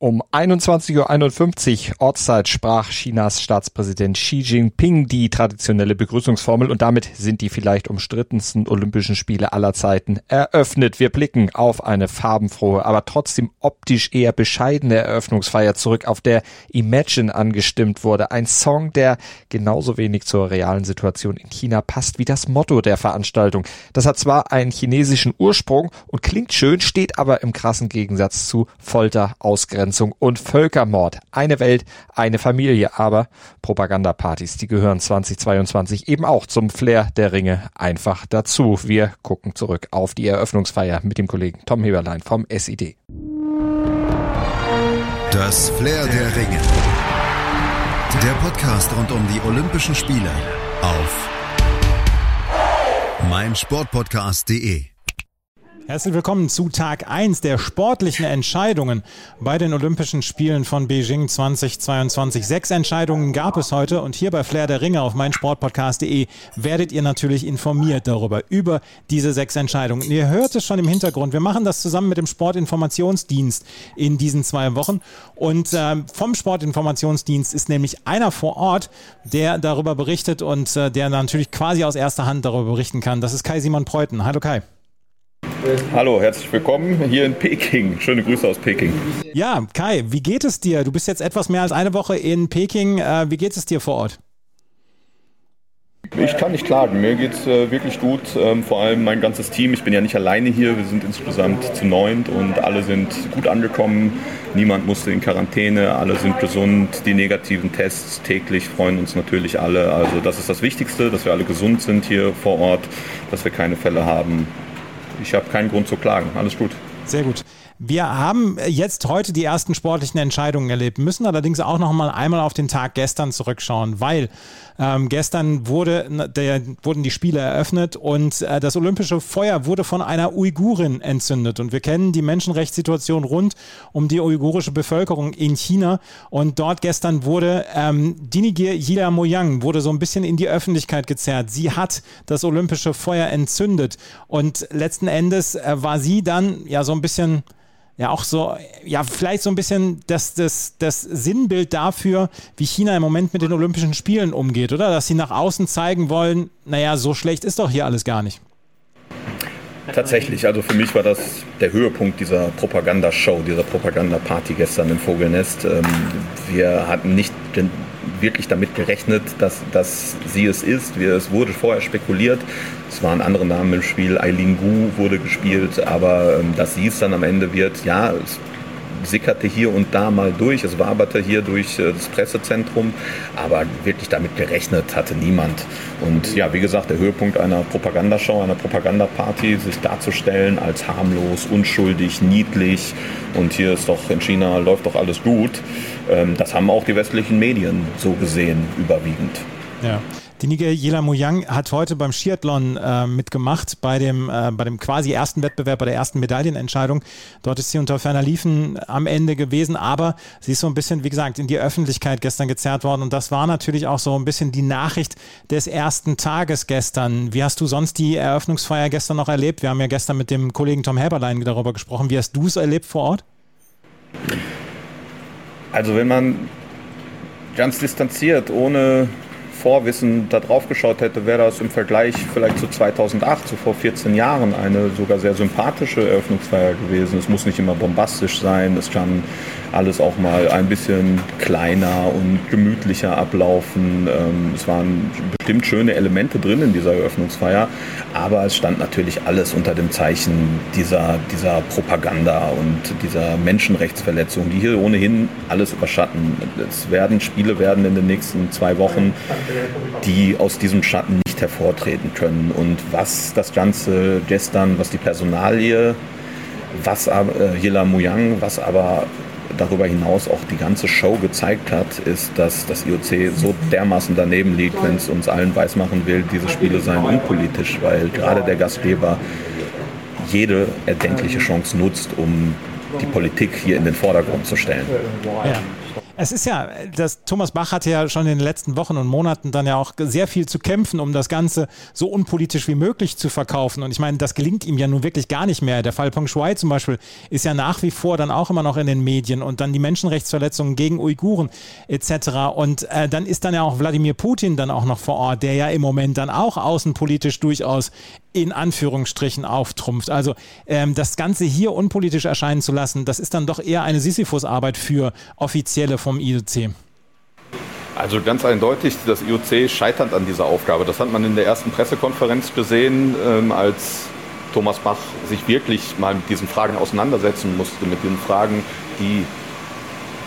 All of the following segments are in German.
Um 21.51 Uhr Ortszeit sprach Chinas Staatspräsident Xi Jinping die traditionelle Begrüßungsformel und damit sind die vielleicht umstrittensten Olympischen Spiele aller Zeiten eröffnet. Wir blicken auf eine farbenfrohe, aber trotzdem optisch eher bescheidene Eröffnungsfeier zurück, auf der Imagine angestimmt wurde. Ein Song, der genauso wenig zur realen Situation in China passt wie das Motto der Veranstaltung. Das hat zwar einen chinesischen Ursprung und klingt schön, steht aber im krassen Gegensatz zu Folter, Ausgrenzung Ausgrenzung und Völkermord. Eine Welt, eine Familie, aber Propagandapartys, die gehören 2022 eben auch zum Flair der Ringe einfach dazu. Wir gucken zurück auf die Eröffnungsfeier mit dem Kollegen Tom Heberlein vom SID. Das Flair der Ringe. Der Podcast rund um die Olympischen Spiele auf meinsportpodcast.de. Herzlich willkommen zu Tag 1 der sportlichen Entscheidungen bei den Olympischen Spielen von Beijing 2022. Sechs Entscheidungen gab es heute und hier bei Flair der Ringe auf meinsportpodcast.de werdet ihr natürlich informiert darüber, über diese sechs Entscheidungen. ihr hört es schon im Hintergrund. Wir machen das zusammen mit dem Sportinformationsdienst in diesen zwei Wochen und äh, vom Sportinformationsdienst ist nämlich einer vor Ort, der darüber berichtet und äh, der natürlich quasi aus erster Hand darüber berichten kann. Das ist Kai Simon Preuten. Hallo Kai. Hallo, herzlich willkommen hier in Peking. Schöne Grüße aus Peking. Ja, Kai, wie geht es dir? Du bist jetzt etwas mehr als eine Woche in Peking. Äh, wie geht es dir vor Ort? Ich kann nicht klagen. Mir geht es äh, wirklich gut. Ähm, vor allem mein ganzes Team. Ich bin ja nicht alleine hier. Wir sind insgesamt zu neunt und alle sind gut angekommen. Niemand musste in Quarantäne. Alle sind gesund. Die negativen Tests täglich freuen uns natürlich alle. Also das ist das Wichtigste, dass wir alle gesund sind hier vor Ort, dass wir keine Fälle haben ich habe keinen Grund zu klagen. Alles gut. Sehr gut. Wir haben jetzt heute die ersten sportlichen Entscheidungen erlebt, müssen allerdings auch noch mal einmal auf den Tag gestern zurückschauen, weil ähm, gestern wurde, der, wurden die Spiele eröffnet und äh, das olympische Feuer wurde von einer Uigurin entzündet. Und wir kennen die Menschenrechtssituation rund um die uigurische Bevölkerung in China. Und dort gestern wurde ähm, Dinigir Yila Moyang wurde so ein bisschen in die Öffentlichkeit gezerrt. Sie hat das olympische Feuer entzündet. Und letzten Endes äh, war sie dann ja so ein bisschen ja auch so, ja, vielleicht so ein bisschen das, das, das Sinnbild dafür, wie China im Moment mit den Olympischen Spielen umgeht, oder? Dass sie nach außen zeigen wollen, naja, so schlecht ist doch hier alles gar nicht. Tatsächlich, also für mich war das der Höhepunkt dieser Propagandashow, dieser Propagandaparty gestern im Vogelnest. Ähm, wir hatten nicht wirklich damit gerechnet, dass, dass sie es ist. Es wurde vorher spekuliert. Es waren andere Namen im Spiel. Eileen Gu wurde gespielt, aber ähm, dass sie es dann am Ende wird, ja, es sickerte hier und da mal durch, es waberte hier durch äh, das Pressezentrum, aber wirklich damit gerechnet hatte niemand. Und ja, wie gesagt, der Höhepunkt einer Propagandashow, einer Propagandaparty, sich darzustellen als harmlos, unschuldig, niedlich und hier ist doch in China läuft doch alles gut, ähm, das haben auch die westlichen Medien so gesehen überwiegend. Ja. Die Nigella Muyang hat heute beim Skiathlon äh, mitgemacht, bei dem, äh, bei dem quasi ersten Wettbewerb, bei der ersten Medaillenentscheidung. Dort ist sie unter ferner Liefen am Ende gewesen, aber sie ist so ein bisschen, wie gesagt, in die Öffentlichkeit gestern gezerrt worden und das war natürlich auch so ein bisschen die Nachricht des ersten Tages gestern. Wie hast du sonst die Eröffnungsfeier gestern noch erlebt? Wir haben ja gestern mit dem Kollegen Tom Heberlein darüber gesprochen. Wie hast du es erlebt vor Ort? Also wenn man ganz distanziert, ohne Vorwissen da drauf geschaut hätte, wäre das im Vergleich vielleicht zu 2008, so vor 14 Jahren, eine sogar sehr sympathische Eröffnungsfeier gewesen. Es muss nicht immer bombastisch sein, es kann alles auch mal ein bisschen kleiner und gemütlicher ablaufen. Ähm, es waren bestimmt schöne Elemente drin in dieser Eröffnungsfeier, aber es stand natürlich alles unter dem Zeichen dieser, dieser Propaganda und dieser Menschenrechtsverletzung, die hier ohnehin alles überschatten. Es werden Spiele werden in den nächsten zwei Wochen, die aus diesem Schatten nicht hervortreten können. Und was das Ganze gestern, was die Personalie was aber äh, Yila Muyang, was aber darüber hinaus auch die ganze Show gezeigt hat, ist, dass das IOC so dermaßen daneben liegt, wenn es uns allen weismachen will, diese Spiele seien unpolitisch, weil gerade der Gastgeber jede erdenkliche Chance nutzt, um die Politik hier in den Vordergrund zu stellen. Ja. Es ist ja, das Thomas Bach hatte ja schon in den letzten Wochen und Monaten dann ja auch sehr viel zu kämpfen, um das Ganze so unpolitisch wie möglich zu verkaufen. Und ich meine, das gelingt ihm ja nun wirklich gar nicht mehr. Der Fall Peng Shuai zum Beispiel ist ja nach wie vor dann auch immer noch in den Medien und dann die Menschenrechtsverletzungen gegen Uiguren etc. Und äh, dann ist dann ja auch Wladimir Putin dann auch noch vor Ort, der ja im Moment dann auch außenpolitisch durchaus in Anführungsstrichen auftrumpft. Also ähm, das Ganze hier unpolitisch erscheinen zu lassen, das ist dann doch eher eine Sisyphus-Arbeit für Offizielle vom IOC. Also ganz eindeutig, das IOC scheitert an dieser Aufgabe. Das hat man in der ersten Pressekonferenz gesehen, ähm, als Thomas Bach sich wirklich mal mit diesen Fragen auseinandersetzen musste, mit den Fragen, die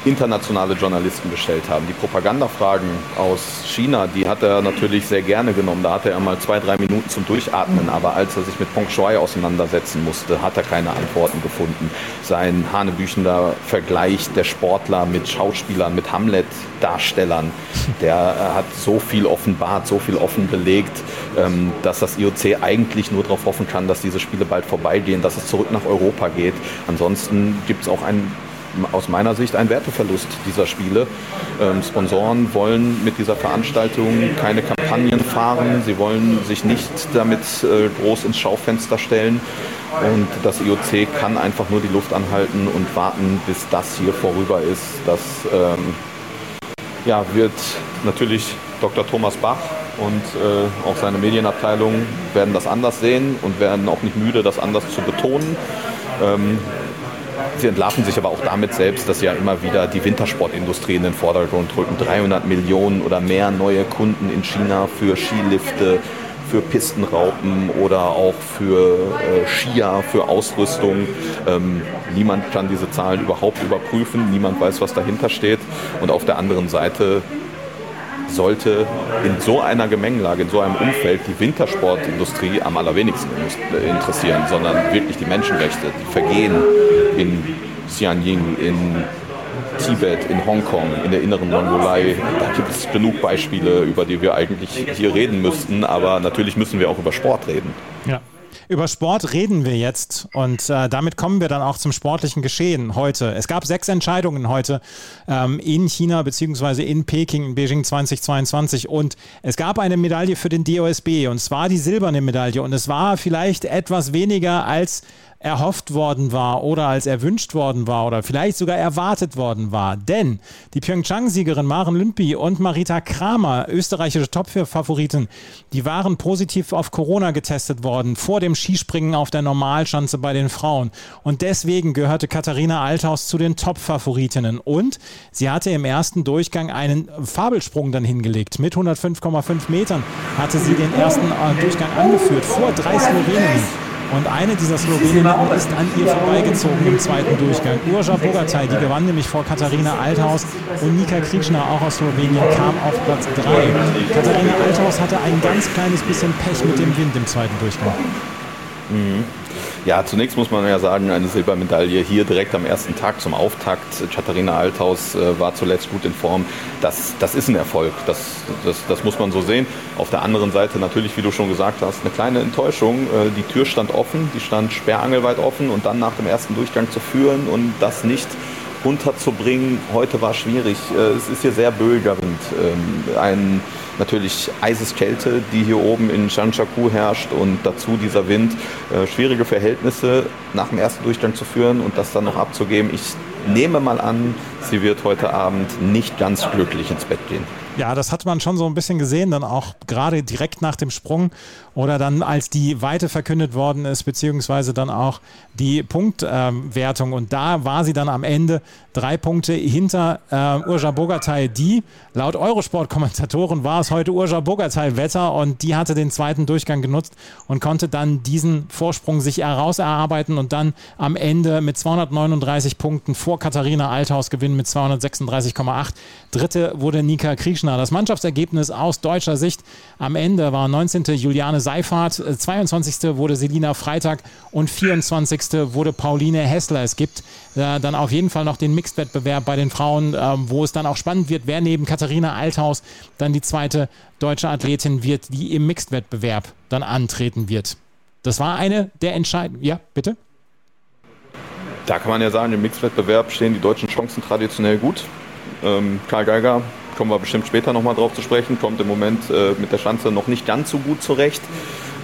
internationale Journalisten gestellt haben. Die Propagandafragen aus China, die hat er natürlich sehr gerne genommen. Da hatte er mal zwei, drei Minuten zum Durchatmen. Aber als er sich mit Peng Shuai auseinandersetzen musste, hat er keine Antworten gefunden. Sein hanebüchender Vergleich der Sportler mit Schauspielern, mit Hamlet-Darstellern, der äh, hat so viel offenbart, so viel offen belegt, ähm, dass das IOC eigentlich nur darauf hoffen kann, dass diese Spiele bald vorbeigehen, dass es zurück nach Europa geht. Ansonsten gibt es auch ein aus meiner Sicht ein Werteverlust dieser Spiele. Ähm, Sponsoren wollen mit dieser Veranstaltung keine Kampagnen fahren, sie wollen sich nicht damit äh, groß ins Schaufenster stellen. Und das IOC kann einfach nur die Luft anhalten und warten, bis das hier vorüber ist. Das ähm, ja, wird natürlich Dr. Thomas Bach und äh, auch seine Medienabteilung werden das anders sehen und werden auch nicht müde, das anders zu betonen. Ähm, Sie entlarven sich aber auch damit selbst, dass sie ja immer wieder die Wintersportindustrie in den Vordergrund drücken. 300 Millionen oder mehr neue Kunden in China für Skilifte, für Pistenraupen oder auch für äh, Skier, für Ausrüstung. Ähm, niemand kann diese Zahlen überhaupt überprüfen, niemand weiß, was dahinter steht. Und auf der anderen Seite sollte in so einer Gemengelage, in so einem Umfeld die Wintersportindustrie am allerwenigsten interessieren, sondern wirklich die Menschenrechte, die Vergehen in Xianying, in Tibet, in Hongkong, in der inneren Mongolei. Da gibt es genug Beispiele, über die wir eigentlich hier reden müssten, aber natürlich müssen wir auch über Sport reden. Ja. Über Sport reden wir jetzt und äh, damit kommen wir dann auch zum sportlichen Geschehen heute. Es gab sechs Entscheidungen heute ähm, in China beziehungsweise in Peking, in Beijing 2022 und es gab eine Medaille für den DOSB und zwar die silberne Medaille und es war vielleicht etwas weniger als erhofft worden war oder als erwünscht worden war oder vielleicht sogar erwartet worden war. Denn die Pyeongchang-Siegerin Maren Lümpy und Marita Kramer, österreichische Top-Favoriten, die waren positiv auf Corona getestet worden vor dem Skispringen auf der Normalschanze bei den Frauen. Und deswegen gehörte Katharina Althaus zu den Top-Favoritinnen. Und sie hatte im ersten Durchgang einen Fabelsprung dann hingelegt. Mit 105,5 Metern hatte sie den ersten äh, Durchgang angeführt vor drei Sloweninnen. Und eine dieser Sloweninnen ist an ihr vorbeigezogen im zweiten Durchgang. Urja Bogatay, die gewann nämlich vor Katharina Althaus und Nika Kriechner, auch aus Slowenien, kam auf Platz 3. Katharina Althaus hatte ein ganz kleines bisschen Pech mit dem Wind im zweiten Durchgang. Mhm. Ja, zunächst muss man ja sagen, eine Silbermedaille hier direkt am ersten Tag zum Auftakt. Katharina Althaus äh, war zuletzt gut in Form. Das, das ist ein Erfolg, das, das, das muss man so sehen. Auf der anderen Seite natürlich, wie du schon gesagt hast, eine kleine Enttäuschung. Äh, die Tür stand offen, die stand sperrangelweit offen und dann nach dem ersten Durchgang zu führen und das nicht runterzubringen. Heute war schwierig. Äh, es ist hier sehr böiger Wind. Ähm, ein natürlich Eiseskälte, die hier oben in Chanchaku herrscht und dazu dieser Wind. Äh, schwierige Verhältnisse nach dem ersten Durchgang zu führen und das dann noch abzugeben. Ich nehme mal an, sie wird heute Abend nicht ganz glücklich ins Bett gehen. Ja, das hat man schon so ein bisschen gesehen, dann auch gerade direkt nach dem Sprung oder dann als die Weite verkündet worden ist, beziehungsweise dann auch die Punktwertung. Ähm, und da war sie dann am Ende drei Punkte hinter äh, Urja Bogatay, die laut Eurosport-Kommentatoren war es heute Urja Bogatay-Wetter und die hatte den zweiten Durchgang genutzt und konnte dann diesen Vorsprung sich herauserarbeiten und dann am Ende mit 239 Punkten vor Katharina Althaus gewinnen mit 236,8. Dritte wurde Nika Kriechner. Das Mannschaftsergebnis aus deutscher Sicht am Ende war 19. Juliane Seifert, 22. Äh, wurde Selina Freitag und 24. wurde Pauline Hessler. Es gibt äh, dann auf jeden Fall noch den Mixed-Wettbewerb bei den Frauen, äh, wo es dann auch spannend wird, wer neben Katharina Althaus dann die zweite deutsche Athletin wird, die im Mixed-Wettbewerb dann antreten wird. Das war eine der entscheidenden. Ja, bitte? Da kann man ja sagen, im Mixed-Wettbewerb stehen die deutschen Chancen traditionell gut. Ähm, Karl Geiger, kommen wir bestimmt später nochmal drauf zu sprechen, kommt im Moment äh, mit der Schanze noch nicht ganz so gut zurecht.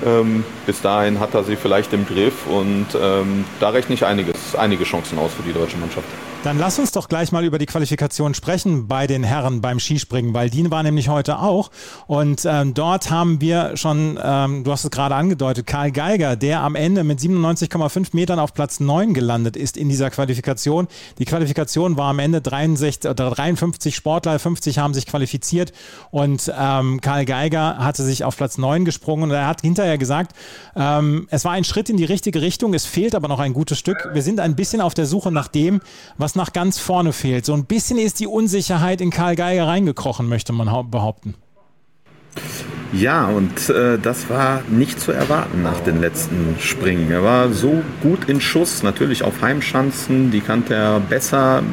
Ähm, bis dahin hat er sie vielleicht im Griff und ähm, da rechne ich einiges, einige Chancen aus für die deutsche Mannschaft. Dann lass uns doch gleich mal über die Qualifikation sprechen bei den Herren beim Skispringen, weil die war nämlich heute auch. Und ähm, dort haben wir schon, ähm, du hast es gerade angedeutet, Karl Geiger, der am Ende mit 97,5 Metern auf Platz 9 gelandet ist in dieser Qualifikation. Die Qualifikation war am Ende 63 oder 53 Sportler, 50 haben sich qualifiziert und ähm, Karl Geiger hatte sich auf Platz 9 gesprungen und er hat hinterher gesagt, ähm, es war ein Schritt in die richtige Richtung, es fehlt aber noch ein gutes Stück. Wir sind ein bisschen auf der Suche nach dem, was nach ganz vorne fehlt. So ein bisschen ist die Unsicherheit in Karl Geiger reingekrochen, möchte man behaupten. Ja, und äh, das war nicht zu erwarten nach den letzten Springen. Er war so gut in Schuss, natürlich auf Heimschanzen, die kannte er besser.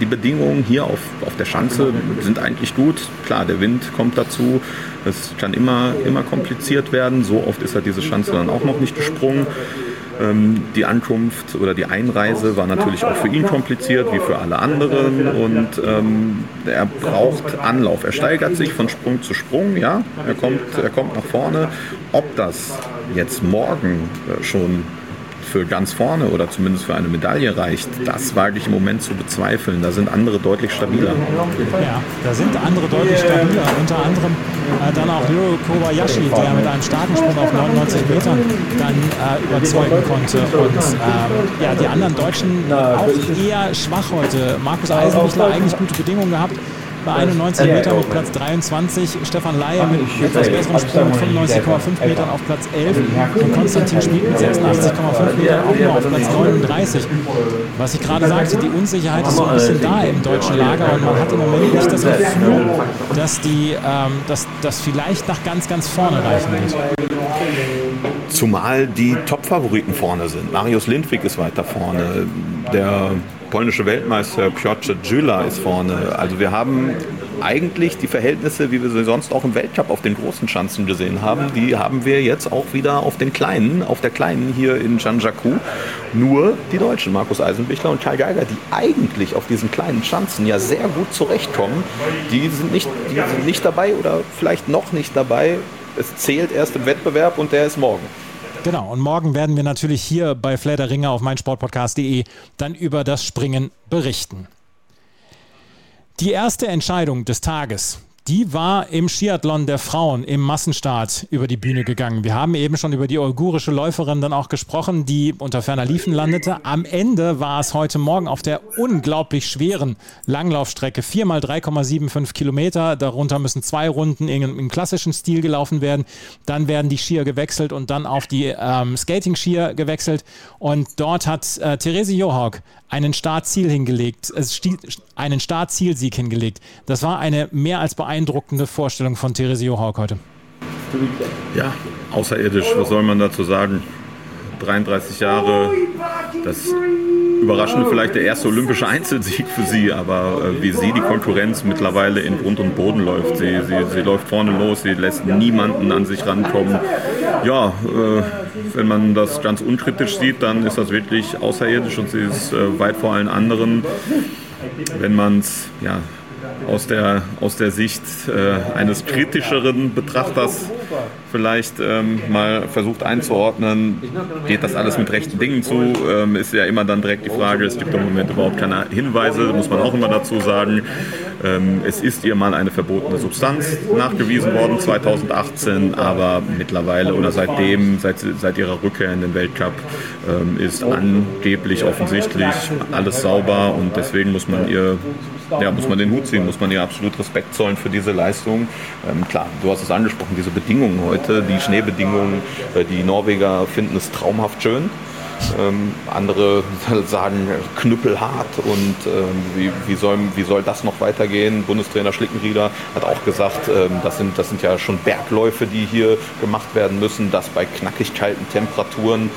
Die Bedingungen hier auf, auf der Schanze sind eigentlich gut. Klar, der Wind kommt dazu. Es kann immer, immer kompliziert werden. So oft ist er diese Schanze dann auch noch nicht gesprungen. Ähm, die Ankunft oder die Einreise war natürlich auch für ihn kompliziert, wie für alle anderen. Und ähm, er braucht Anlauf. Er steigert sich von Sprung zu Sprung, ja. Er kommt, er kommt nach vorne. Ob das jetzt morgen äh, schon für ganz vorne oder zumindest für eine Medaille reicht, das wage ich im Moment zu bezweifeln. Da sind andere deutlich stabiler. Ja, da sind andere deutlich stabiler. Unter anderem äh, dann auch Ryo Kobayashi, der mit einem starken Sprung auf 99 Metern dann äh, überzeugen konnte. Und äh, ja, die anderen Deutschen auch eher schwach heute. Markus Eisenbichler eigentlich gute Bedingungen gehabt bei 91 Metern auf Platz 23, Stefan Laie mit etwas besserem Sprung mit 95,5 Metern auf Platz 11 und Konstantin Schmid mit 86,5 Metern auch nur auf Platz 39. Was ich gerade sagte, die Unsicherheit ist so ein bisschen da im deutschen Lager. Und man hat im Moment nicht das Gefühl, dass die, ähm, dass das vielleicht nach ganz, ganz vorne reichen wird. Zumal die Top-Favoriten vorne sind. Marius Lindwig ist weiter vorne. Der polnische Weltmeister Piotr Gyula ist vorne. Also wir haben eigentlich die Verhältnisse, wie wir sie sonst auch im Weltcup auf den großen Schanzen gesehen haben, die haben wir jetzt auch wieder auf den kleinen, auf der kleinen hier in Jean-Jacques. Nur die Deutschen, Markus Eisenbichler und Kai Geiger, die eigentlich auf diesen kleinen Schanzen ja sehr gut zurechtkommen, die sind nicht, die sind nicht dabei oder vielleicht noch nicht dabei. Es zählt erst im Wettbewerb und der ist morgen. Genau, und morgen werden wir natürlich hier bei Flair Ringer auf meinsportpodcast.de dann über das Springen berichten. Die erste Entscheidung des Tages, die war im Skiathlon der Frauen im Massenstart über die Bühne gegangen. Wir haben eben schon über die uigurische Läuferin dann auch gesprochen, die unter ferner Liefen landete. Am Ende war es heute Morgen auf der unglaublich schweren Langlaufstrecke 4 mal 3,75 Kilometer. Darunter müssen zwei Runden in, im klassischen Stil gelaufen werden. Dann werden die Skier gewechselt und dann auf die ähm, Skating-Skier gewechselt. Und dort hat äh, Therese Johawk einen Startziel hingelegt, äh, einen Startzielsieg hingelegt. Das war eine mehr als beeindruckende Vorstellung von Therese Johawk heute. Ja, außerirdisch, was soll man dazu sagen? 33 Jahre, das überraschende vielleicht der erste olympische Einzelsieg für sie, aber äh, wie sie die Konkurrenz mittlerweile in Grund und Boden läuft. Sie, sie, sie läuft vorne los, sie lässt niemanden an sich rankommen. Ja, äh, wenn man das ganz unkritisch sieht, dann ist das wirklich außerirdisch und sie ist äh, weit vor allen anderen. Wenn man es ja, aus der, aus der Sicht äh, eines kritischeren Betrachters vielleicht ähm, mal versucht einzuordnen, geht das alles mit rechten Dingen zu, ähm, ist ja immer dann direkt die Frage, es gibt im Moment überhaupt keine Hinweise, muss man auch immer dazu sagen. Ähm, es ist ihr mal eine verbotene Substanz nachgewiesen worden 2018, aber mittlerweile oder seitdem, seit, seit ihrer Rückkehr in den Weltcup, ähm, ist angeblich offensichtlich alles sauber und deswegen muss man ihr ja, muss man den Hut ziehen, muss man ihr absolut Respekt zollen für diese Leistung. Ähm, klar, du hast es angesprochen, diese Bedingungen heute, die Schneebedingungen, äh, die Norweger finden es traumhaft schön. Ähm, andere sagen knüppelhart und ähm, wie, wie, soll, wie soll das noch weitergehen? Bundestrainer Schlickenrieder hat auch gesagt, ähm, das, sind, das sind ja schon Bergläufe, die hier gemacht werden müssen, das bei knackig kalten Temperaturen.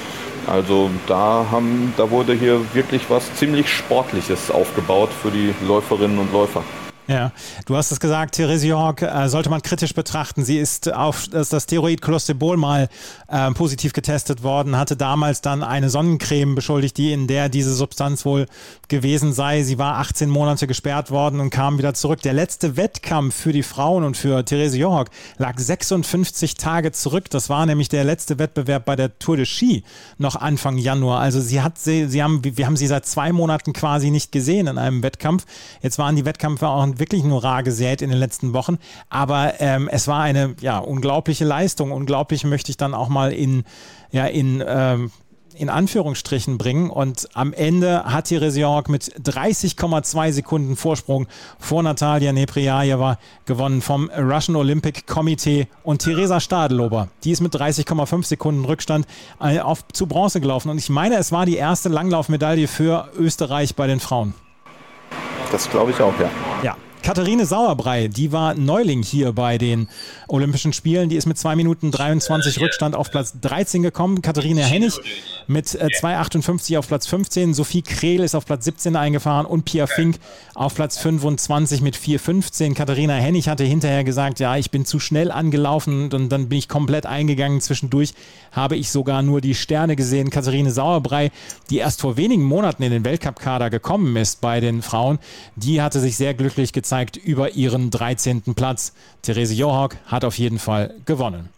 Also da, haben, da wurde hier wirklich was ziemlich Sportliches aufgebaut für die Läuferinnen und Läufer. Ja, du hast es gesagt, Therese York äh, sollte man kritisch betrachten. Sie ist auf das, das Steroid Clostebol mal äh, positiv getestet worden, hatte damals dann eine Sonnencreme beschuldigt, die in der diese Substanz wohl gewesen sei. Sie war 18 Monate gesperrt worden und kam wieder zurück. Der letzte Wettkampf für die Frauen und für Therese York lag 56 Tage zurück. Das war nämlich der letzte Wettbewerb bei der Tour de Ski noch Anfang Januar. Also sie hat sie, sie haben, wir haben sie seit zwei Monaten quasi nicht gesehen in einem Wettkampf. Jetzt waren die Wettkämpfe auch wirklich nur rar gesät in den letzten Wochen. Aber ähm, es war eine ja, unglaubliche Leistung. Unglaublich möchte ich dann auch mal in, ja, in ähm, in Anführungsstrichen bringen. Und am Ende hat Therese York mit 30,2 Sekunden Vorsprung vor Natalia Nepriajewa gewonnen vom Russian Olympic Committee und Theresa Stadelober. Die ist mit 30,5 Sekunden Rückstand äh, auf, zu Bronze gelaufen. Und ich meine, es war die erste Langlaufmedaille für Österreich bei den Frauen. Das glaube ich auch, ja. Ja, Katharine Sauerbrei, die war Neuling hier bei den Olympischen Spielen. Die ist mit 2 Minuten 23 Rückstand auf Platz 13 gekommen. Katharine Hennig mit äh, 2,58 auf Platz 15. Sophie Krehl ist auf Platz 17 eingefahren und Pia Fink auf Platz 25 mit 4,15. Katharina Hennig hatte hinterher gesagt, ja, ich bin zu schnell angelaufen und dann bin ich komplett eingegangen. Zwischendurch habe ich sogar nur die Sterne gesehen. Katharine Sauerbrei, die erst vor wenigen Monaten in den Weltcup-Kader gekommen ist bei den Frauen, die hatte sich sehr glücklich gezeigt über ihren 13. Platz. Therese Johawk hat auf jeden Fall gewonnen.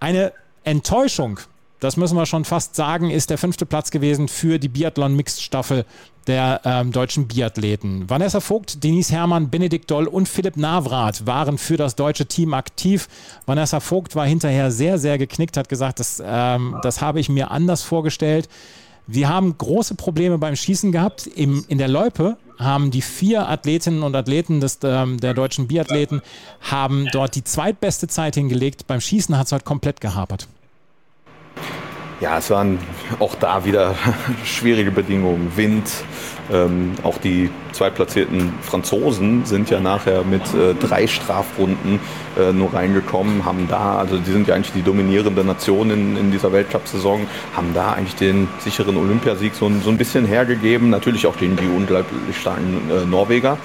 Eine Enttäuschung das müssen wir schon fast sagen, ist der fünfte Platz gewesen für die Biathlon-Mixed-Staffel der ähm, deutschen Biathleten. Vanessa Vogt, Denise Herrmann, Benedikt Doll und Philipp Navrat waren für das deutsche Team aktiv. Vanessa Vogt war hinterher sehr, sehr geknickt, hat gesagt, das, ähm, das habe ich mir anders vorgestellt. Wir haben große Probleme beim Schießen gehabt. Im, in der Loipe haben die vier Athletinnen und Athleten des, ähm, der deutschen Biathleten haben dort die zweitbeste Zeit hingelegt. Beim Schießen hat es heute komplett gehapert. Ja, es waren auch da wieder schwierige Bedingungen. Wind, ähm, auch die zweitplatzierten Franzosen sind ja nachher mit äh, drei Strafrunden äh, nur reingekommen, haben da, also die sind ja eigentlich die dominierende Nation in, in dieser Weltcup-Saison, haben da eigentlich den sicheren Olympiasieg so, so ein bisschen hergegeben. Natürlich auch gegen die unglaublich starken äh, Norweger.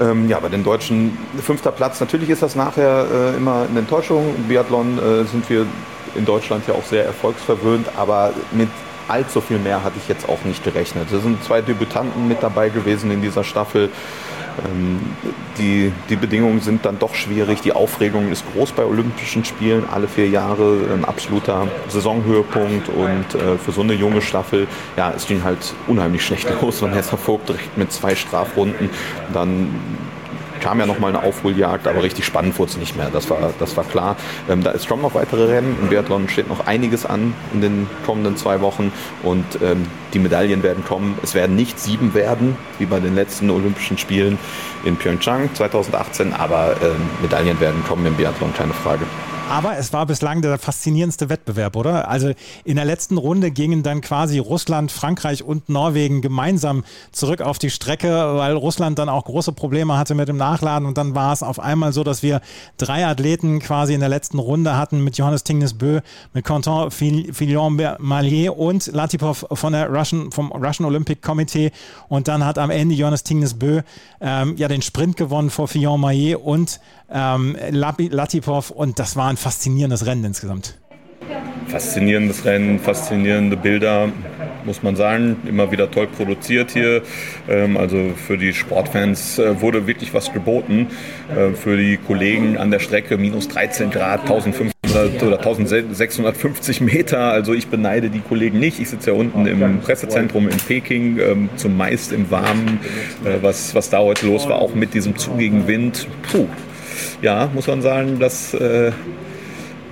Ähm, ja, bei den Deutschen fünfter Platz. Natürlich ist das nachher äh, immer eine Enttäuschung. Im Biathlon äh, sind wir in Deutschland ja auch sehr erfolgsverwöhnt, aber mit allzu viel mehr hatte ich jetzt auch nicht gerechnet. Es sind zwei Debütanten mit dabei gewesen in dieser Staffel. Ähm, die, die Bedingungen sind dann doch schwierig. Die Aufregung ist groß bei Olympischen Spielen, alle vier Jahre ein absoluter Saisonhöhepunkt und äh, für so eine junge Staffel, ja, es ging halt unheimlich schlecht los. Vanessa Vogt direkt mit zwei Strafrunden, dann kam ja nochmal eine Aufholjagd, aber richtig spannend wurde es nicht mehr. Das war, das war klar. Ähm, da ist schon noch weitere Rennen. Im Biathlon steht noch einiges an in den kommenden zwei Wochen und ähm, die Medaillen werden kommen. Es werden nicht sieben werden, wie bei den letzten Olympischen Spielen in Pyeongchang 2018, aber ähm, Medaillen werden kommen im Biathlon, keine Frage. Aber es war bislang der faszinierendste Wettbewerb, oder? Also in der letzten Runde gingen dann quasi Russland, Frankreich und Norwegen gemeinsam zurück auf die Strecke, weil Russland dann auch große Probleme hatte mit dem Nachladen. Und dann war es auf einmal so, dass wir drei Athleten quasi in der letzten Runde hatten mit Johannes Tingnes Bö, mit Quentin Fillon Mallier und Latipov von der Russian, vom Russian Olympic Committee. Und dann hat am Ende Johannes Tingnes Bö ähm, ja den Sprint gewonnen vor Fillon Mallier und ähm, Latipov. Und das war ein faszinierendes Rennen insgesamt. Faszinierendes Rennen, faszinierende Bilder, muss man sagen. Immer wieder toll produziert hier. Ähm, also für die Sportfans äh, wurde wirklich was geboten. Äh, für die Kollegen an der Strecke minus 13 Grad, 1500 oder 1650 Meter. Also ich beneide die Kollegen nicht. Ich sitze ja unten im Pressezentrum in Peking, ähm, zumeist im Warmen. Äh, was, was da heute los war, auch mit diesem zugigen Wind. Puh. Ja, muss man sagen, dass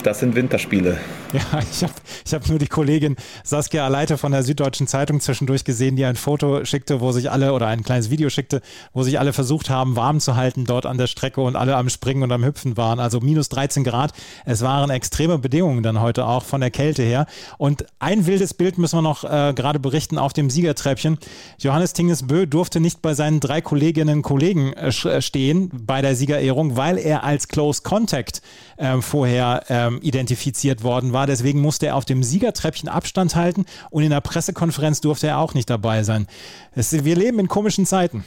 das sind Winterspiele. Ja, ich habe ich hab nur die Kollegin Saskia Aleite von der Süddeutschen Zeitung zwischendurch gesehen, die ein Foto schickte, wo sich alle, oder ein kleines Video schickte, wo sich alle versucht haben, warm zu halten dort an der Strecke und alle am Springen und am Hüpfen waren. Also minus 13 Grad. Es waren extreme Bedingungen dann heute auch von der Kälte her. Und ein wildes Bild müssen wir noch äh, gerade berichten auf dem Siegertreppchen. Johannes Tingesbö durfte nicht bei seinen drei Kolleginnen und Kollegen äh, äh stehen bei der Siegerehrung, weil er als Close Contact äh, vorher ähm, identifiziert worden war. Deswegen musste er auf dem Siegertreppchen Abstand halten und in der Pressekonferenz durfte er auch nicht dabei sein. Es, wir leben in komischen Zeiten.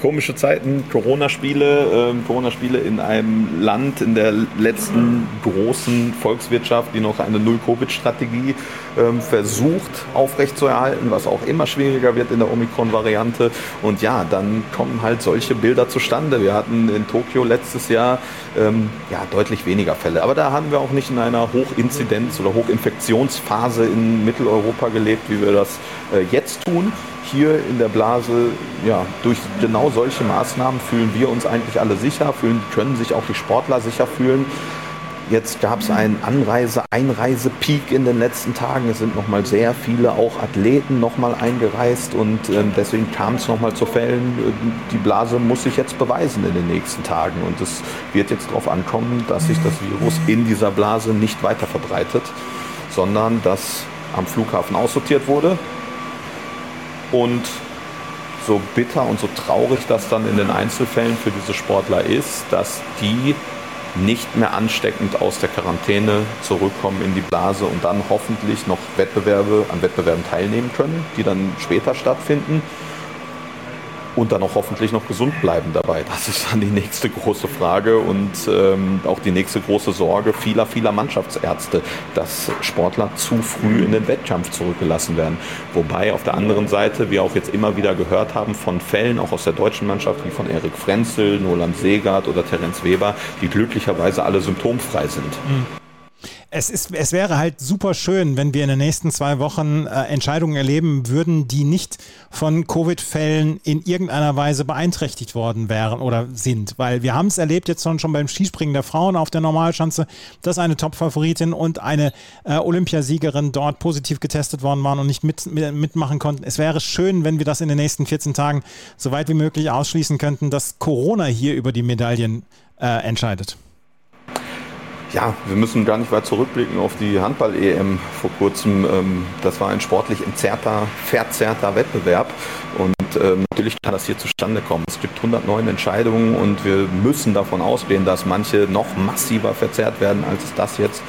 Komische Zeiten, Corona-Spiele, ähm, Corona-Spiele in einem Land in der letzten großen Volkswirtschaft, die noch eine Null-Covid-Strategie ähm, versucht aufrechtzuerhalten, was auch immer schwieriger wird in der Omikron-Variante. Und ja, dann kommen halt solche Bilder zustande. Wir hatten in Tokio letztes Jahr ähm, ja, deutlich weniger Fälle. Aber da haben wir auch nicht in einer Hochinzidenz- oder Hochinfektionsphase in Mitteleuropa gelebt, wie wir das äh, jetzt tun hier in der Blase, ja, durch genau solche Maßnahmen fühlen wir uns eigentlich alle sicher, fühlen, können sich auch die Sportler sicher fühlen. Jetzt gab es einen Anreise-, Einreise-Peak in den letzten Tagen. Es sind nochmal sehr viele auch Athleten nochmal eingereist und äh, deswegen kam es nochmal zu Fällen. Die Blase muss sich jetzt beweisen in den nächsten Tagen und es wird jetzt darauf ankommen, dass sich das Virus in dieser Blase nicht weiter verbreitet, sondern dass am Flughafen aussortiert wurde, und so bitter und so traurig das dann in den Einzelfällen für diese Sportler ist, dass die nicht mehr ansteckend aus der Quarantäne zurückkommen in die Blase und dann hoffentlich noch Wettbewerbe an Wettbewerben teilnehmen können, die dann später stattfinden und dann auch hoffentlich noch gesund bleiben dabei. Das ist dann die nächste große Frage und ähm, auch die nächste große Sorge vieler, vieler Mannschaftsärzte, dass Sportler zu früh in den Wettkampf zurückgelassen werden. Wobei auf der anderen Seite wir auch jetzt immer wieder gehört haben von Fällen, auch aus der deutschen Mannschaft, wie von Erik Frenzel, Noland Segert oder Terenz Weber, die glücklicherweise alle symptomfrei sind. Mhm es, ist, es wäre halt super schön, wenn wir in den nächsten zwei Wochen äh, Entscheidungen erleben würden, die nicht von Covid-Fällen in irgendeiner Weise beeinträchtigt worden wären oder sind. Weil wir haben es erlebt jetzt schon, beim Skispringen der Frauen auf der Normalschanze, dass eine Top-Favoritin und eine äh, Olympiasiegerin dort positiv getestet worden waren und nicht mit, mit, mitmachen konnten. Es wäre schön, wenn wir das in den nächsten 14 Tagen so weit wie möglich ausschließen könnten, dass Corona hier über die Medaillen äh, entscheidet ja, wir müssen gar nicht weit zurückblicken auf die Handball-EM vor kurzem. Ähm, das war ein sportlich entzerrter, verzerrter Wettbewerb. Und ähm, natürlich kann das hier zustande kommen. Es gibt 109 Entscheidungen und wir müssen davon ausgehen, dass manche noch massiver verzerrt werden, als es das jetzt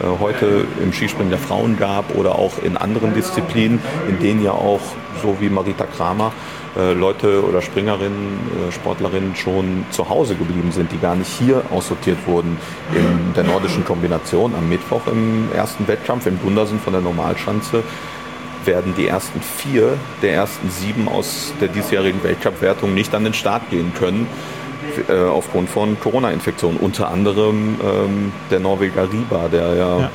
äh, heute im Skispringen der Frauen gab oder auch in anderen Disziplinen, in denen ja auch, so wie Marita Kramer, äh, Leute oder Springerinnen, äh, Sportlerinnen schon zu Hause geblieben sind, die gar nicht hier aussortiert wurden. In der nordischen Kombination am Mittwoch im ersten Wettkampf in Gundersen von der Normalschanze werden die ersten vier der ersten sieben aus der diesjährigen Weltcup-Wertung nicht an den Start gehen können äh, aufgrund von Corona-Infektionen. Unter anderem ähm, der Norweger Riba, der ja, ja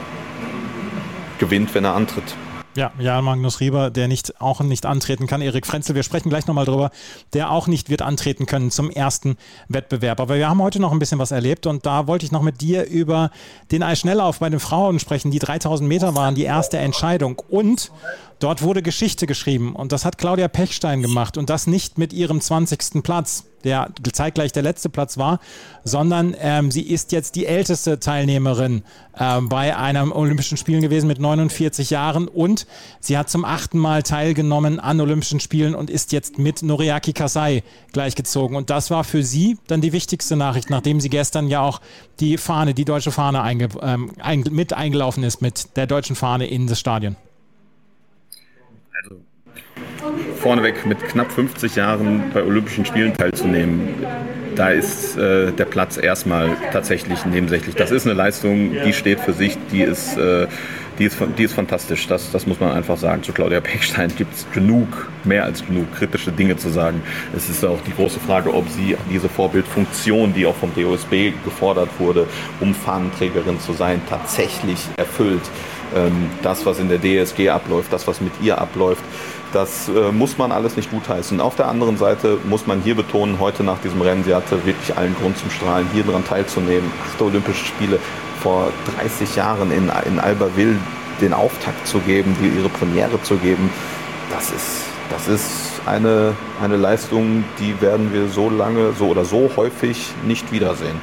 gewinnt, wenn er antritt. Ja, Jan Magnus Rieber, der nicht, auch nicht antreten kann. Erik Frenzel, wir sprechen gleich nochmal drüber, der auch nicht wird antreten können zum ersten Wettbewerb. Aber wir haben heute noch ein bisschen was erlebt und da wollte ich noch mit dir über den Eisschnelllauf bei den Frauen sprechen. Die 3000 Meter waren die erste Entscheidung und Dort wurde Geschichte geschrieben und das hat Claudia Pechstein gemacht und das nicht mit ihrem 20. Platz, der zeitgleich der letzte Platz war, sondern ähm, sie ist jetzt die älteste Teilnehmerin äh, bei einem Olympischen Spielen gewesen mit 49 Jahren und sie hat zum achten Mal teilgenommen an Olympischen Spielen und ist jetzt mit Noriaki Kasai gleichgezogen und das war für sie dann die wichtigste Nachricht, nachdem sie gestern ja auch die Fahne, die deutsche Fahne einge, ähm, ein, mit eingelaufen ist mit der deutschen Fahne in das Stadion vorneweg mit knapp 50 Jahren bei Olympischen Spielen teilzunehmen, da ist äh, der Platz erstmal tatsächlich nebensächlich. Das ist eine Leistung, die steht für sich, die ist, äh, die ist, die ist fantastisch. Das, das muss man einfach sagen. Zu Claudia Pechstein gibt es genug, mehr als genug kritische Dinge zu sagen. Es ist auch die große Frage, ob sie diese Vorbildfunktion, die auch vom DOSB gefordert wurde, um Fahnenträgerin zu sein, tatsächlich erfüllt. Ähm, das, was in der DSG abläuft, das, was mit ihr abläuft, das äh, muss man alles nicht gutheißen. Auf der anderen Seite muss man hier betonen, heute nach diesem Rennen, sie hatte wirklich allen Grund zum Strahlen, hier daran teilzunehmen. Achte Olympische Spiele vor 30 Jahren in, in Albertville den Auftakt zu geben, die, ihre Premiere zu geben, das ist, das ist eine, eine Leistung, die werden wir so lange, so oder so häufig nicht wiedersehen.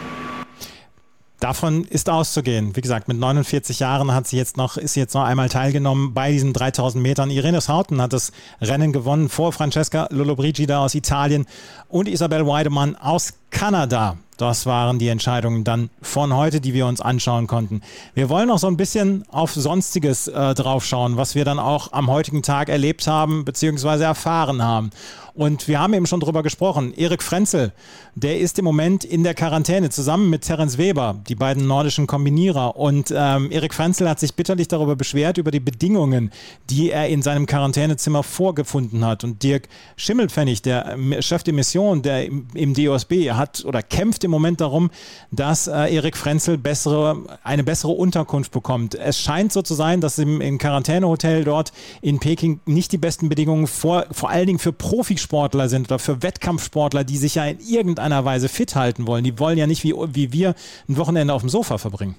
Davon ist auszugehen. Wie gesagt, mit 49 Jahren hat sie jetzt noch, ist sie jetzt noch einmal teilgenommen bei diesen 3000 Metern. Irene Schouten hat das Rennen gewonnen vor Francesca Lollobrigida aus Italien und Isabel Weidemann aus Kanada. Das waren die Entscheidungen dann von heute, die wir uns anschauen konnten. Wir wollen noch so ein bisschen auf Sonstiges äh, draufschauen, was wir dann auch am heutigen Tag erlebt haben bzw. erfahren haben. Und wir haben eben schon drüber gesprochen. Erik Frenzel, der ist im Moment in der Quarantäne zusammen mit Terence Weber, die beiden nordischen Kombinierer. Und ähm, Erik Frenzel hat sich bitterlich darüber beschwert, über die Bedingungen, die er in seinem Quarantänezimmer vorgefunden hat. Und Dirk Schimmelpfennig, der ähm, Chef de Mission, der im, im DOSB, hat oder kämpft im Moment darum, dass äh, Erik Frenzel bessere, eine bessere Unterkunft bekommt. Es scheint so zu sein, dass im, im Quarantänehotel dort in Peking nicht die besten Bedingungen vor, vor allen Dingen für Profi Profisportler sind oder für Wettkampfsportler, die sich ja in irgendeiner Weise fit halten wollen. Die wollen ja nicht wie, wie wir ein Wochenende auf dem Sofa verbringen.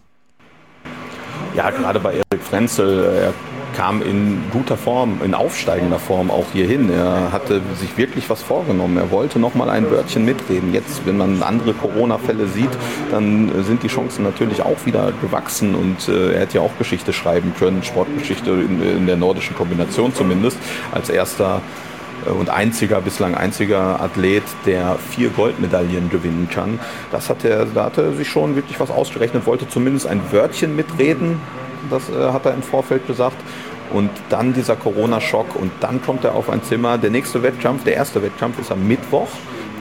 Ja, gerade bei Erik Frenzel, er kam in guter Form, in aufsteigender Form auch hierhin. Er hatte sich wirklich was vorgenommen. Er wollte noch mal ein Wörtchen mitreden. Jetzt, wenn man andere Corona-Fälle sieht, dann sind die Chancen natürlich auch wieder gewachsen und äh, er hätte ja auch Geschichte schreiben können, Sportgeschichte in, in der nordischen Kombination zumindest, als erster äh, und einziger, bislang einziger Athlet, der vier Goldmedaillen gewinnen kann. Das hat er, da hat er sich schon wirklich was ausgerechnet, wollte zumindest ein Wörtchen mitreden, das äh, hat er im Vorfeld gesagt. Und dann dieser Corona-Schock und dann kommt er auf ein Zimmer. Der nächste Wettkampf, der erste Wettkampf ist am Mittwoch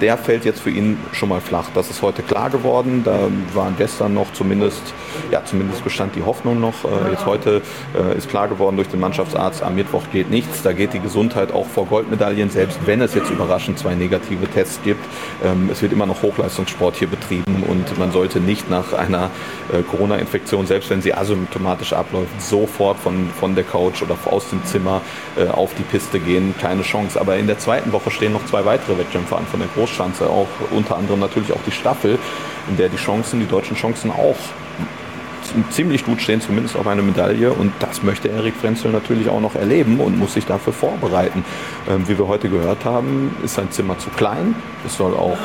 der fällt jetzt für ihn schon mal flach. Das ist heute klar geworden. Da waren gestern noch zumindest, ja, zumindest bestand die Hoffnung noch. Äh, jetzt heute äh, ist klar geworden durch den Mannschaftsarzt, am Mittwoch geht nichts. Da geht die Gesundheit auch vor Goldmedaillen, selbst wenn es jetzt überraschend zwei negative Tests gibt. Ähm, es wird immer noch Hochleistungssport hier betrieben und man sollte nicht nach einer äh, Corona-Infektion, selbst wenn sie asymptomatisch abläuft, sofort von, von der Couch oder aus dem Zimmer auf die Piste gehen. Keine Chance. Aber in der zweiten Woche stehen noch zwei weitere Wettkämpfe an von der Groß Großschanze auch, unter anderem natürlich auch die Staffel, in der die Chancen, die deutschen Chancen auch ziemlich gut stehen, zumindest auf eine Medaille. Und das möchte Erik Frenzel natürlich auch noch erleben und muss sich dafür vorbereiten. Ähm, wie wir heute gehört haben, ist sein Zimmer zu klein. Es soll auch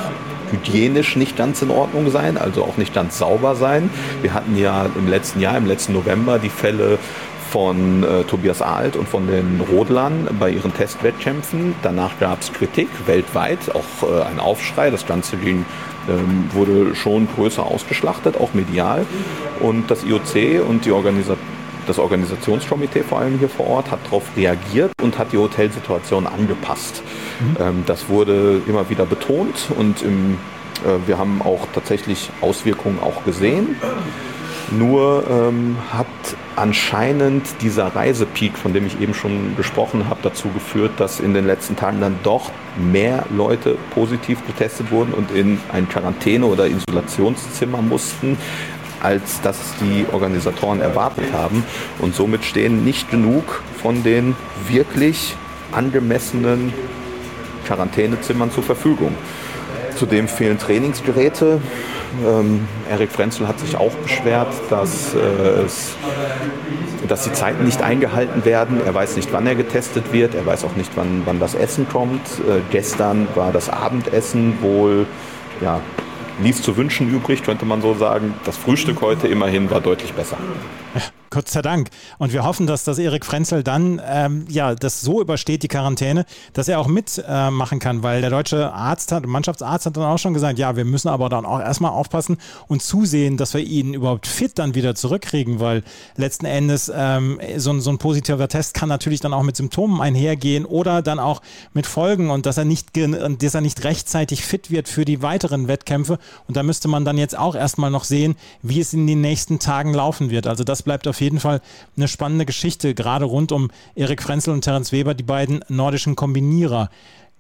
hygienisch nicht ganz in Ordnung sein, also auch nicht ganz sauber sein. Wir hatten ja im letzten Jahr, im letzten November, die Fälle von äh, Tobias Alt und von den Rodlern bei ihren Testwettkämpfen. Danach gab es Kritik weltweit, auch äh, ein Aufschrei. Das Ganze ging, ähm, wurde schon größer ausgeschlachtet, auch medial. Und das IOC und die Organisation das Organisationskomitee vor allem hier vor Ort hat darauf reagiert und hat die Hotelsituation angepasst. Mhm. Ähm, das wurde immer wieder betont und im, äh, wir haben auch tatsächlich Auswirkungen auch gesehen. Nur ähm, hat anscheinend dieser Reisepeak, von dem ich eben schon gesprochen habe, dazu geführt, dass in den letzten Tagen dann doch mehr Leute positiv getestet wurden und in ein Quarantäne- oder Isolationszimmer mussten, als das die Organisatoren erwartet haben. Und somit stehen nicht genug von den wirklich angemessenen Quarantänezimmern zur Verfügung. Zudem fehlen Trainingsgeräte. Ähm, Erik Frenzel hat sich auch beschwert, dass, äh, es, dass die Zeiten nicht eingehalten werden. Er weiß nicht, wann er getestet wird. Er weiß auch nicht, wann, wann das Essen kommt. Äh, gestern war das Abendessen wohl ja, ließ zu wünschen übrig, könnte man so sagen. Das Frühstück heute immerhin war deutlich besser. Gott sei Dank. Und wir hoffen, dass das Erik Frenzel dann ähm, ja das so übersteht, die Quarantäne, dass er auch mitmachen äh, kann, weil der deutsche Arzt hat, Mannschaftsarzt hat dann auch schon gesagt, ja, wir müssen aber dann auch erstmal aufpassen und zusehen, dass wir ihn überhaupt fit dann wieder zurückkriegen, weil letzten Endes ähm, so, so ein positiver Test kann natürlich dann auch mit Symptomen einhergehen oder dann auch mit Folgen und dass er nicht, dass er nicht rechtzeitig fit wird für die weiteren Wettkämpfe. Und da müsste man dann jetzt auch erstmal noch sehen, wie es in den nächsten Tagen laufen wird. Also das bleibt auf auf jeden Fall eine spannende Geschichte, gerade rund um Erik Frenzel und Terence Weber, die beiden nordischen Kombinierer.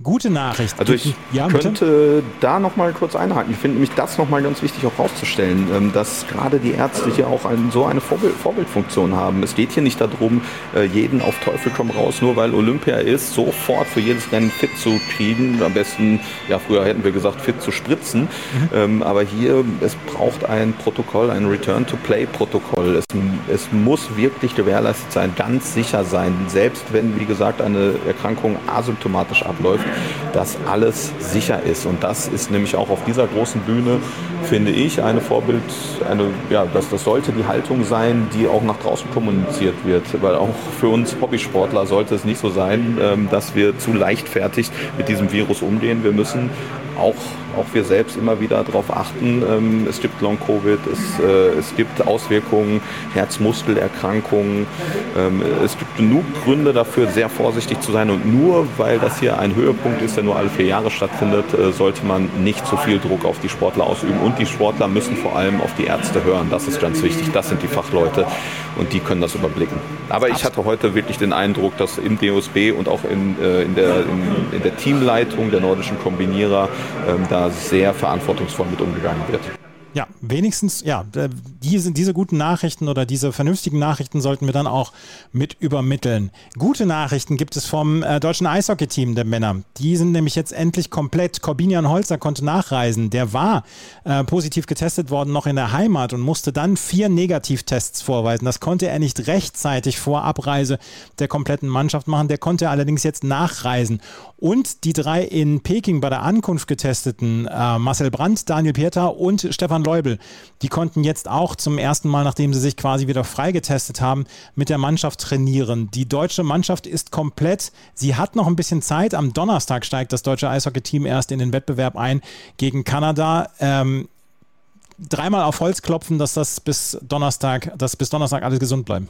Gute Nachricht. Also ich ja, könnte da noch mal kurz einhaken. Ich finde nämlich das noch mal ganz wichtig auch rauszustellen, ähm, dass gerade die Ärzte hier auch ein, so eine Vorbild, Vorbildfunktion haben. Es geht hier nicht darum, äh, jeden auf Teufel komm raus, nur weil Olympia ist, sofort für jedes Rennen fit zu kriegen. Am besten, ja früher hätten wir gesagt, fit zu spritzen. Mhm. Ähm, aber hier, es braucht ein Protokoll, ein Return-to-Play-Protokoll. Es, es muss wirklich gewährleistet sein, ganz sicher sein. Selbst wenn, wie gesagt, eine Erkrankung asymptomatisch abläuft dass alles sicher ist. Und das ist nämlich auch auf dieser großen Bühne, finde ich, eine Vorbild, eine, ja, das, das sollte die Haltung sein, die auch nach draußen kommuniziert wird. Weil auch für uns Hobbysportler sollte es nicht so sein, ähm, dass wir zu leichtfertig mit diesem Virus umgehen. Wir müssen auch, auch wir selbst immer wieder darauf achten. Ähm, es gibt Long-Covid, es, äh, es gibt Auswirkungen, Herzmuskelerkrankungen. Ähm, es gibt genug Gründe dafür, sehr vorsichtig zu sein. Und nur weil das hier ein Höhepunkt ist, der nur alle vier Jahre stattfindet, äh, sollte man nicht zu viel Druck auf die Sportler ausüben. Und die Sportler müssen vor allem auf die Ärzte hören. Das ist ganz wichtig. Das sind die Fachleute und die können das überblicken. Aber ich hatte heute wirklich den Eindruck, dass im DOSB und auch in, äh, in, der, in, in der Teamleitung der nordischen Kombinierer ähm, da sehr verantwortungsvoll mit umgegangen wird. Ja, wenigstens, ja, diese, diese guten Nachrichten oder diese vernünftigen Nachrichten sollten wir dann auch mit übermitteln. Gute Nachrichten gibt es vom äh, deutschen Eishockey-Team der Männer. Die sind nämlich jetzt endlich komplett. Corbinian Holzer konnte nachreisen. Der war äh, positiv getestet worden noch in der Heimat und musste dann vier Negativtests vorweisen. Das konnte er nicht rechtzeitig vor Abreise der kompletten Mannschaft machen. Der konnte allerdings jetzt nachreisen. Und die drei in Peking bei der Ankunft getesteten, äh, Marcel Brandt, Daniel Pieter und Stefan Stefan Leubel. Die konnten jetzt auch zum ersten Mal, nachdem sie sich quasi wieder freigetestet haben, mit der Mannschaft trainieren. Die deutsche Mannschaft ist komplett. Sie hat noch ein bisschen Zeit. Am Donnerstag steigt das deutsche Eishockey-Team erst in den Wettbewerb ein gegen Kanada. Ähm, dreimal auf Holz klopfen, dass das bis Donnerstag, dass bis Donnerstag alles gesund bleibt.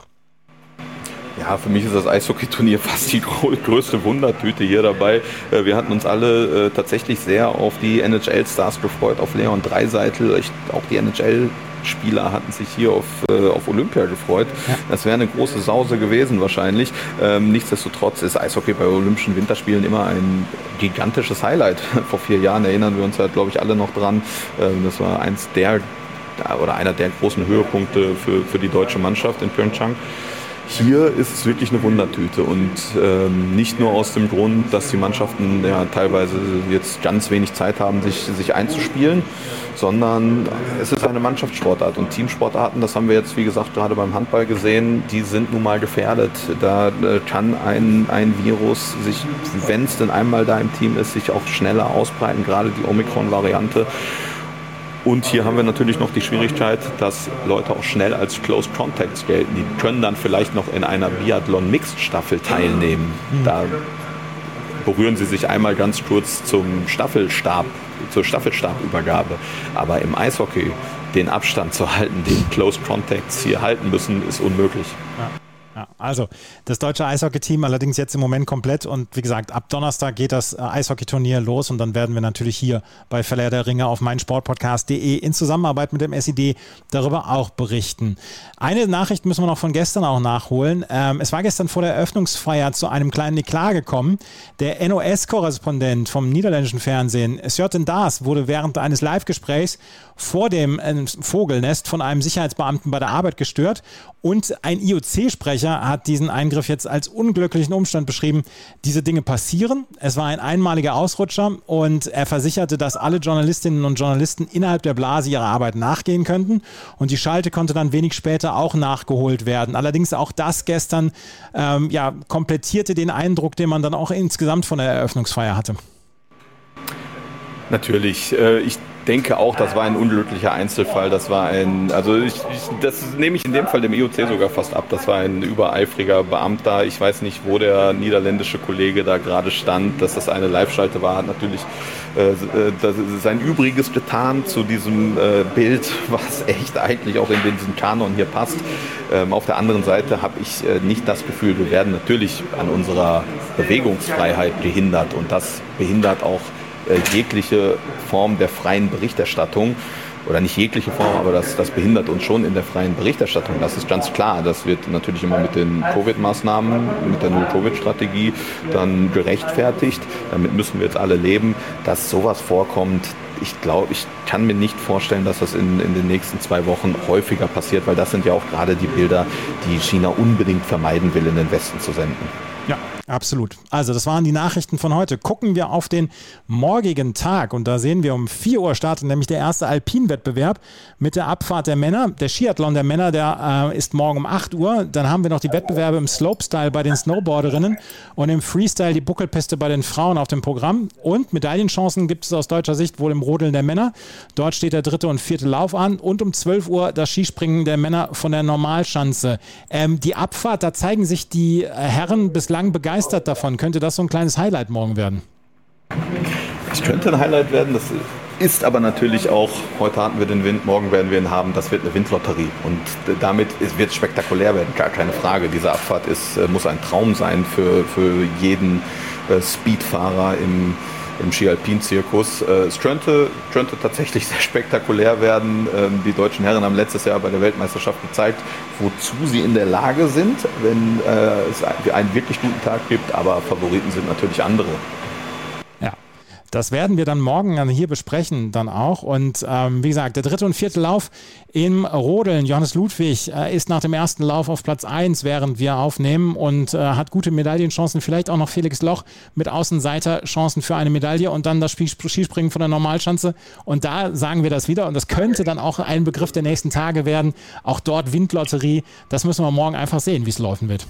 Ja, für mich ist das Eishockey-Turnier fast die größte Wundertüte hier dabei. Äh, wir hatten uns alle äh, tatsächlich sehr auf die NHL-Stars gefreut, auf Leon Dreiseitel. auch die NHL Spieler hatten sich hier auf, äh, auf Olympia gefreut. Ja. Das wäre eine große Sause gewesen wahrscheinlich. Ähm, nichtsdestotrotz ist Eishockey bei Olympischen Winterspielen immer ein gigantisches Highlight. Vor vier Jahren erinnern wir uns halt, glaube ich, alle noch dran. Ähm, das war eins der oder einer der großen Höhepunkte für, für die deutsche Mannschaft in Pyeongchang. Hier ist es wirklich eine Wundertüte und ähm, nicht nur aus dem Grund, dass die Mannschaften ja teilweise jetzt ganz wenig Zeit haben, sich, sich einzuspielen, sondern es ist eine Mannschaftssportart und Teamsportarten, das haben wir jetzt wie gesagt gerade beim Handball gesehen, die sind nun mal gefährdet. Da äh, kann ein, ein Virus sich, wenn es denn einmal da im Team ist, sich auch schneller ausbreiten, gerade die Omikron-Variante. Und hier haben wir natürlich noch die Schwierigkeit, dass Leute auch schnell als Close Contacts gelten. Die können dann vielleicht noch in einer Biathlon Mixed Staffel teilnehmen. Mhm. Da berühren sie sich einmal ganz kurz zum Staffelstab, zur Staffelstabübergabe. Aber im Eishockey den Abstand zu halten, den Close Contacts hier halten müssen, ist unmöglich. Ja. Ja, also das deutsche Eishockey-Team allerdings jetzt im Moment komplett und wie gesagt, ab Donnerstag geht das äh, Eishockey-Turnier los und dann werden wir natürlich hier bei Verleih der Ringe auf meinsportpodcast.de in Zusammenarbeit mit dem SID darüber auch berichten. Eine Nachricht müssen wir noch von gestern auch nachholen. Ähm, es war gestern vor der Eröffnungsfeier zu einem kleinen Eklat gekommen. Der NOS-Korrespondent vom niederländischen Fernsehen, Sjöten Daas, wurde während eines Live-Gesprächs vor dem äh, Vogelnest von einem Sicherheitsbeamten bei der Arbeit gestört und ein IOC-Sprecher hat diesen Eingriff jetzt als unglücklichen Umstand beschrieben. Diese Dinge passieren. Es war ein einmaliger Ausrutscher und er versicherte, dass alle Journalistinnen und Journalisten innerhalb der Blase ihrer Arbeit nachgehen könnten. Und die Schalte konnte dann wenig später auch nachgeholt werden. Allerdings auch das gestern ähm, ja, komplettierte den Eindruck, den man dann auch insgesamt von der Eröffnungsfeier hatte. Natürlich. Äh, ich denke auch, das war ein unglücklicher Einzelfall. Das war ein, also ich, ich, das nehme ich in dem Fall dem IOC sogar fast ab. Das war ein übereifriger Beamter. Ich weiß nicht, wo der niederländische Kollege da gerade stand. Dass das eine Live-Schalte war, hat natürlich äh, äh sein Übriges getan zu diesem äh, Bild, was echt eigentlich auch in diesen Kanon hier passt. Ähm, auf der anderen Seite habe ich äh, nicht das Gefühl, wir werden natürlich an unserer Bewegungsfreiheit gehindert und das behindert auch äh, jegliche Form der freien Berichterstattung oder nicht jegliche Form, aber das, das behindert uns schon in der freien Berichterstattung. Das ist ganz klar. Das wird natürlich immer mit den Covid-Maßnahmen, mit der Null-Covid-Strategie dann gerechtfertigt. Damit müssen wir jetzt alle leben. Dass sowas vorkommt, ich glaube, ich kann mir nicht vorstellen, dass das in, in den nächsten zwei Wochen häufiger passiert, weil das sind ja auch gerade die Bilder, die China unbedingt vermeiden will, in den Westen zu senden. Ja, absolut. Also das waren die Nachrichten von heute. Gucken wir auf den morgigen Tag und da sehen wir um 4 Uhr startet nämlich der erste Alpinwettbewerb mit der Abfahrt der Männer. Der Skiathlon der Männer, der äh, ist morgen um 8 Uhr. Dann haben wir noch die Wettbewerbe im Slopestyle bei den Snowboarderinnen und im Freestyle die Buckelpiste bei den Frauen auf dem Programm. Und Medaillenchancen gibt es aus deutscher Sicht wohl im Rodeln der Männer. Dort steht der dritte und vierte Lauf an und um 12 Uhr das Skispringen der Männer von der Normalschanze. Ähm, die Abfahrt, da zeigen sich die Herren bislang begeistert davon. Könnte das so ein kleines Highlight morgen werden? Es könnte ein Highlight werden, das ist aber natürlich auch, heute hatten wir den Wind, morgen werden wir ihn haben, das wird eine Windlotterie. Und damit wird es spektakulär werden, gar keine Frage. Diese Abfahrt ist, äh, muss ein Traum sein für, für jeden äh, Speedfahrer im, im Ski-Alpin-Zirkus. Äh, es könnte, könnte tatsächlich sehr spektakulär werden. Ähm, die deutschen Herren haben letztes Jahr bei der Weltmeisterschaft gezeigt, wozu sie in der Lage sind, wenn es einen wirklich guten Tag gibt. Aber Favoriten sind natürlich andere. Das werden wir dann morgen hier besprechen, dann auch. Und ähm, wie gesagt, der dritte und vierte Lauf im Rodeln. Johannes Ludwig äh, ist nach dem ersten Lauf auf Platz 1, während wir aufnehmen und äh, hat gute Medaillenchancen. Vielleicht auch noch Felix Loch mit Außenseiterchancen für eine Medaille und dann das Skispringen von der Normalschanze. Und da sagen wir das wieder. Und das könnte dann auch ein Begriff der nächsten Tage werden. Auch dort Windlotterie. Das müssen wir morgen einfach sehen, wie es laufen wird.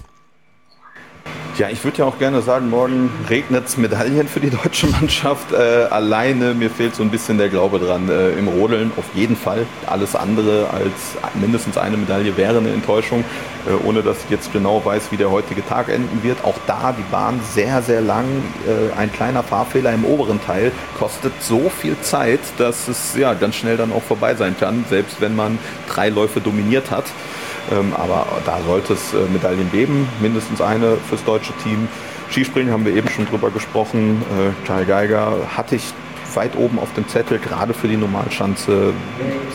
Ja, ich würde ja auch gerne sagen, morgen regnet es Medaillen für die deutsche Mannschaft. Äh, alleine, mir fehlt so ein bisschen der Glaube dran. Äh, Im Rodeln auf jeden Fall. Alles andere als mindestens eine Medaille wäre eine Enttäuschung, äh, ohne dass ich jetzt genau weiß, wie der heutige Tag enden wird. Auch da die Bahn sehr, sehr lang. Äh, ein kleiner Fahrfehler im oberen Teil kostet so viel Zeit, dass es ja ganz schnell dann auch vorbei sein kann, selbst wenn man drei Läufe dominiert hat. Ähm, aber da sollte es äh, Medaillen geben, mindestens eine fürs deutsche Team. Skispringen haben wir eben schon drüber gesprochen. Äh, Geiger hatte ich weit oben auf dem Zettel, gerade für die Normalschanze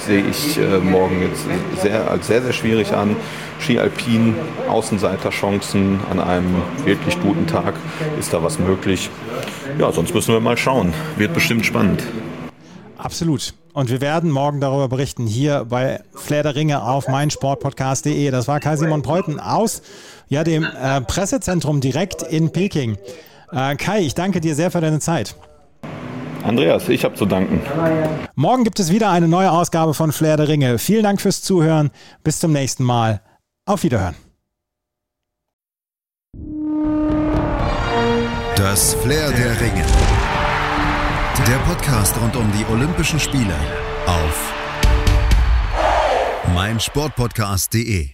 sehe ich äh, morgen jetzt sehr, sehr, sehr schwierig an. Ski Alpin, Außenseiterchancen an einem wirklich guten Tag, ist da was möglich. Ja, sonst müssen wir mal schauen. Wird bestimmt spannend. Absolut. Und wir werden morgen darüber berichten, hier bei Flair der Ringe auf meinsportpodcast.de. Das war Kai Simon Preuten aus ja, dem äh, Pressezentrum direkt in Peking. Äh, Kai, ich danke dir sehr für deine Zeit. Andreas, ich habe zu danken. Morgen gibt es wieder eine neue Ausgabe von Flair der Ringe. Vielen Dank fürs Zuhören. Bis zum nächsten Mal. Auf Wiederhören. Das Flair der Ringe. Der Podcast rund um die Olympischen Spiele auf meinsportpodcast.de